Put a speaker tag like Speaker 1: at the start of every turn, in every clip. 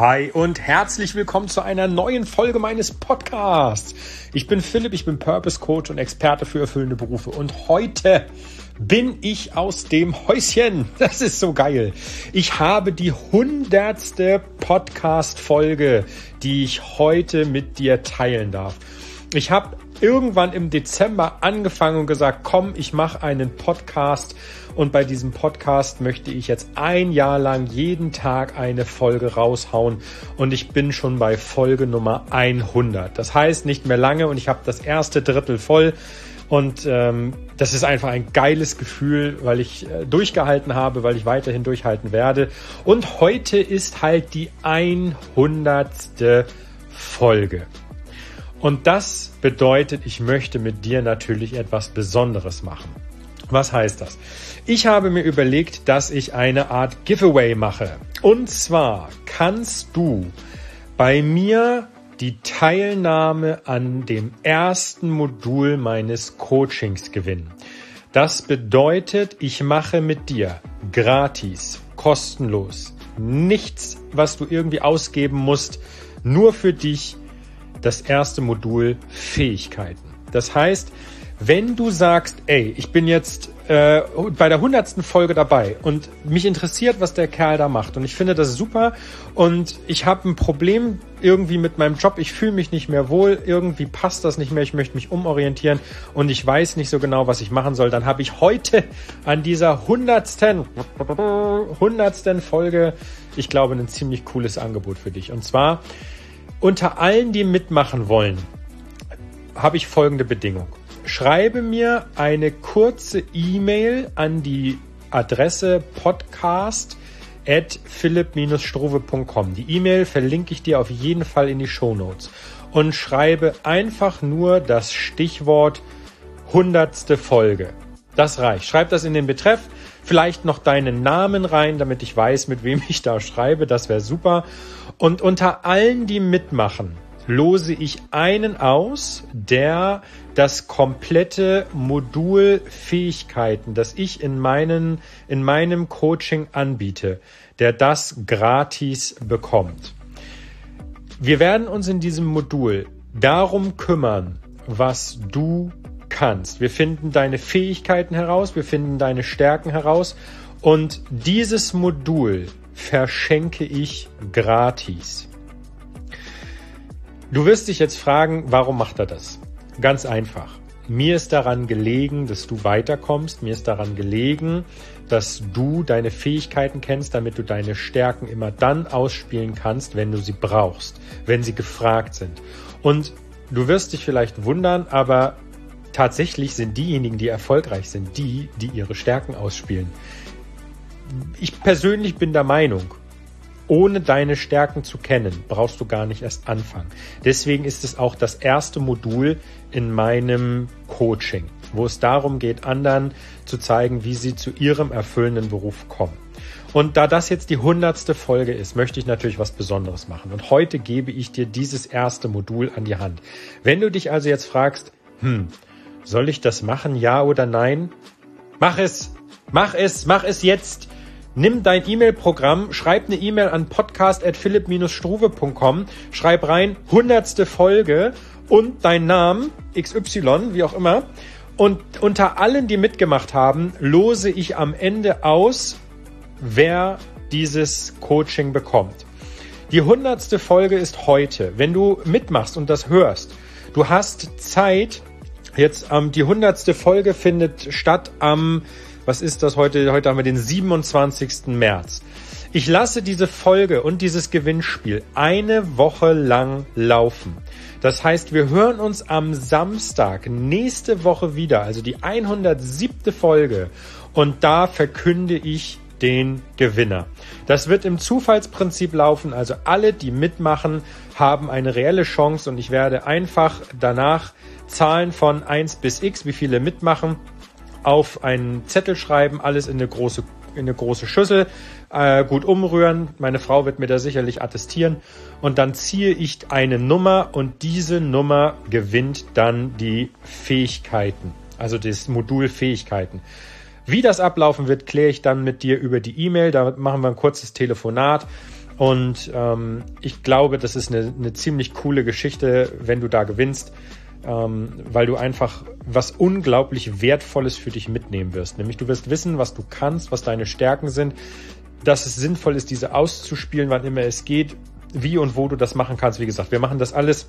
Speaker 1: Hi und herzlich willkommen zu einer neuen Folge meines Podcasts. Ich bin Philipp, ich bin Purpose Coach und Experte für erfüllende Berufe und heute bin ich aus dem Häuschen. Das ist so geil. Ich habe die hundertste Podcast-Folge, die ich heute mit dir teilen darf. Ich habe irgendwann im Dezember angefangen und gesagt, komm, ich mache einen Podcast und bei diesem Podcast möchte ich jetzt ein Jahr lang jeden Tag eine Folge raushauen und ich bin schon bei Folge Nummer 100. Das heißt nicht mehr lange und ich habe das erste Drittel voll. Und ähm, das ist einfach ein geiles Gefühl, weil ich äh, durchgehalten habe, weil ich weiterhin durchhalten werde. Und heute ist halt die 100. Folge. Und das bedeutet, ich möchte mit dir natürlich etwas Besonderes machen. Was heißt das? Ich habe mir überlegt, dass ich eine Art Giveaway mache. Und zwar kannst du bei mir die Teilnahme an dem ersten Modul meines Coachings gewinnen. Das bedeutet, ich mache mit dir gratis, kostenlos, nichts, was du irgendwie ausgeben musst, nur für dich das erste Modul Fähigkeiten. Das heißt, wenn du sagst, ey, ich bin jetzt äh, bei der hundertsten Folge dabei und mich interessiert, was der Kerl da macht und ich finde das super und ich habe ein Problem irgendwie mit meinem Job, ich fühle mich nicht mehr wohl, irgendwie passt das nicht mehr, ich möchte mich umorientieren und ich weiß nicht so genau, was ich machen soll, dann habe ich heute an dieser hundertsten, hundertsten Folge, ich glaube, ein ziemlich cooles Angebot für dich und zwar unter allen, die mitmachen wollen, habe ich folgende Bedingung. Schreibe mir eine kurze E-Mail an die Adresse podcast at philipp-struve.com. Die E-Mail verlinke ich dir auf jeden Fall in die Show Notes und schreibe einfach nur das Stichwort hundertste Folge. Das reicht. Schreib das in den Betreff, vielleicht noch deinen Namen rein, damit ich weiß, mit wem ich da schreibe. Das wäre super. Und unter allen, die mitmachen, lose ich einen aus, der das komplette Modul Fähigkeiten, das ich in, meinen, in meinem Coaching anbiete, der das gratis bekommt. Wir werden uns in diesem Modul darum kümmern, was du kannst. Wir finden deine Fähigkeiten heraus, wir finden deine Stärken heraus und dieses Modul verschenke ich gratis. Du wirst dich jetzt fragen, warum macht er das? Ganz einfach. Mir ist daran gelegen, dass du weiterkommst. Mir ist daran gelegen, dass du deine Fähigkeiten kennst, damit du deine Stärken immer dann ausspielen kannst, wenn du sie brauchst, wenn sie gefragt sind. Und du wirst dich vielleicht wundern, aber tatsächlich sind diejenigen, die erfolgreich sind, die, die ihre Stärken ausspielen ich persönlich bin der Meinung, ohne deine Stärken zu kennen, brauchst du gar nicht erst anfangen. Deswegen ist es auch das erste Modul in meinem Coaching, wo es darum geht, anderen zu zeigen, wie sie zu ihrem erfüllenden Beruf kommen. Und da das jetzt die hundertste Folge ist, möchte ich natürlich was Besonderes machen. Und heute gebe ich dir dieses erste Modul an die Hand. Wenn du dich also jetzt fragst, hm, soll ich das machen, ja oder nein? Mach es! Mach es! Mach es jetzt! Nimm dein E-Mail-Programm, schreib eine E-Mail an podcast.philipp-struve.com, schreib rein hundertste Folge und dein Namen, XY, wie auch immer. Und unter allen, die mitgemacht haben, lose ich am Ende aus, wer dieses Coaching bekommt. Die hundertste Folge ist heute. Wenn du mitmachst und das hörst, du hast Zeit. Jetzt ähm, die hundertste Folge findet statt am was ist das heute? Heute haben wir den 27. März. Ich lasse diese Folge und dieses Gewinnspiel eine Woche lang laufen. Das heißt, wir hören uns am Samstag nächste Woche wieder, also die 107. Folge. Und da verkünde ich den Gewinner. Das wird im Zufallsprinzip laufen, also alle, die mitmachen, haben eine reelle Chance und ich werde einfach danach Zahlen von 1 bis x, wie viele mitmachen, auf einen Zettel schreiben, alles in eine große, in eine große Schüssel, äh, gut umrühren. Meine Frau wird mir da sicherlich attestieren. Und dann ziehe ich eine Nummer und diese Nummer gewinnt dann die Fähigkeiten, also das Modul Fähigkeiten. Wie das ablaufen wird, kläre ich dann mit dir über die E-Mail. Da machen wir ein kurzes Telefonat Und ähm, ich glaube, das ist eine, eine ziemlich coole Geschichte, wenn du da gewinnst, ähm, weil du einfach was unglaublich Wertvolles für dich mitnehmen wirst. Nämlich du wirst wissen, was du kannst, was deine Stärken sind, dass es sinnvoll ist, diese auszuspielen, wann immer es geht, wie und wo du das machen kannst. Wie gesagt, wir machen das alles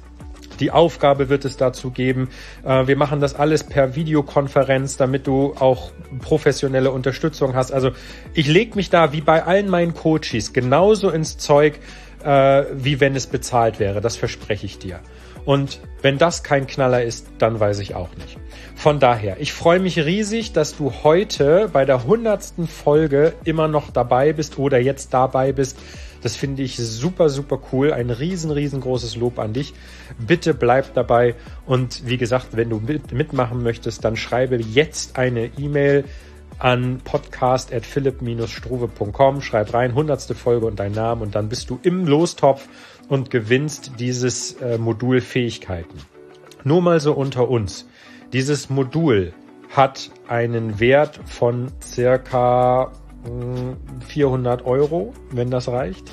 Speaker 1: die Aufgabe wird es dazu geben. Äh, wir machen das alles per Videokonferenz, damit du auch professionelle Unterstützung hast. Also ich lege mich da wie bei allen meinen Coaches genauso ins Zeug, äh, wie wenn es bezahlt wäre. Das verspreche ich dir. Und wenn das kein Knaller ist, dann weiß ich auch nicht. Von daher, ich freue mich riesig, dass du heute bei der hundertsten Folge immer noch dabei bist oder jetzt dabei bist. Das finde ich super, super cool. Ein riesen, riesengroßes Lob an dich. Bitte bleib dabei. Und wie gesagt, wenn du mitmachen möchtest, dann schreibe jetzt eine E-Mail an podcast.philipp-struve.com. Schreib rein, hundertste Folge und deinen Namen und dann bist du im Lostopf und gewinnst dieses äh, Modul Fähigkeiten. Nur mal so unter uns. Dieses Modul hat einen Wert von circa 400 Euro, wenn das reicht.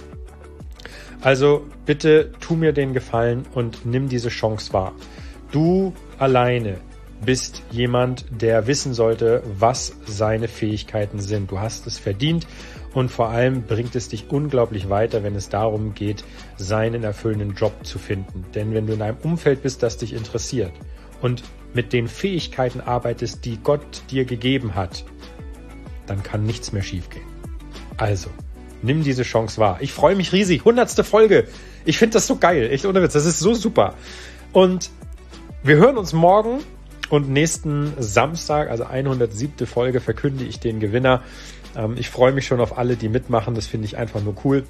Speaker 1: Also bitte tu mir den Gefallen und nimm diese Chance wahr. Du alleine bist jemand, der wissen sollte, was seine Fähigkeiten sind. Du hast es verdient und vor allem bringt es dich unglaublich weiter, wenn es darum geht, seinen erfüllenden Job zu finden. Denn wenn du in einem Umfeld bist, das dich interessiert und mit den Fähigkeiten arbeitest, die Gott dir gegeben hat, dann kann nichts mehr schiefgehen. Also, nimm diese Chance wahr. Ich freue mich riesig. Hundertste Folge. Ich finde das so geil. Echt ohne Witz. Das ist so super. Und wir hören uns morgen und nächsten Samstag, also 107. Folge, verkünde ich den Gewinner. Ähm, ich freue mich schon auf alle, die mitmachen. Das finde ich einfach nur cool.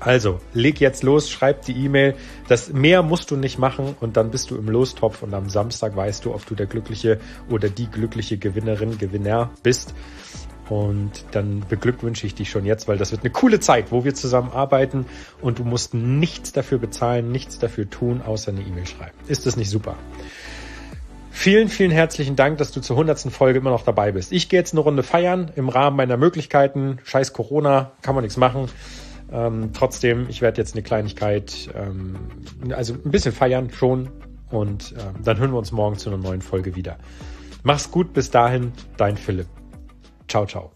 Speaker 1: Also, leg jetzt los, schreib die E-Mail. Das mehr musst du nicht machen und dann bist du im Lostopf und am Samstag weißt du, ob du der glückliche oder die glückliche Gewinnerin, Gewinner bist. Und dann beglückwünsche ich dich schon jetzt, weil das wird eine coole Zeit, wo wir zusammen arbeiten und du musst nichts dafür bezahlen, nichts dafür tun, außer eine E-Mail schreiben. Ist das nicht super? Vielen, vielen herzlichen Dank, dass du zur hundertsten Folge immer noch dabei bist. Ich gehe jetzt eine Runde feiern im Rahmen meiner Möglichkeiten. Scheiß Corona, kann man nichts machen. Ähm, trotzdem, ich werde jetzt eine Kleinigkeit, ähm, also ein bisschen feiern schon. Und ähm, dann hören wir uns morgen zu einer neuen Folge wieder. Mach's gut, bis dahin, dein Philipp. Ciao, ciao.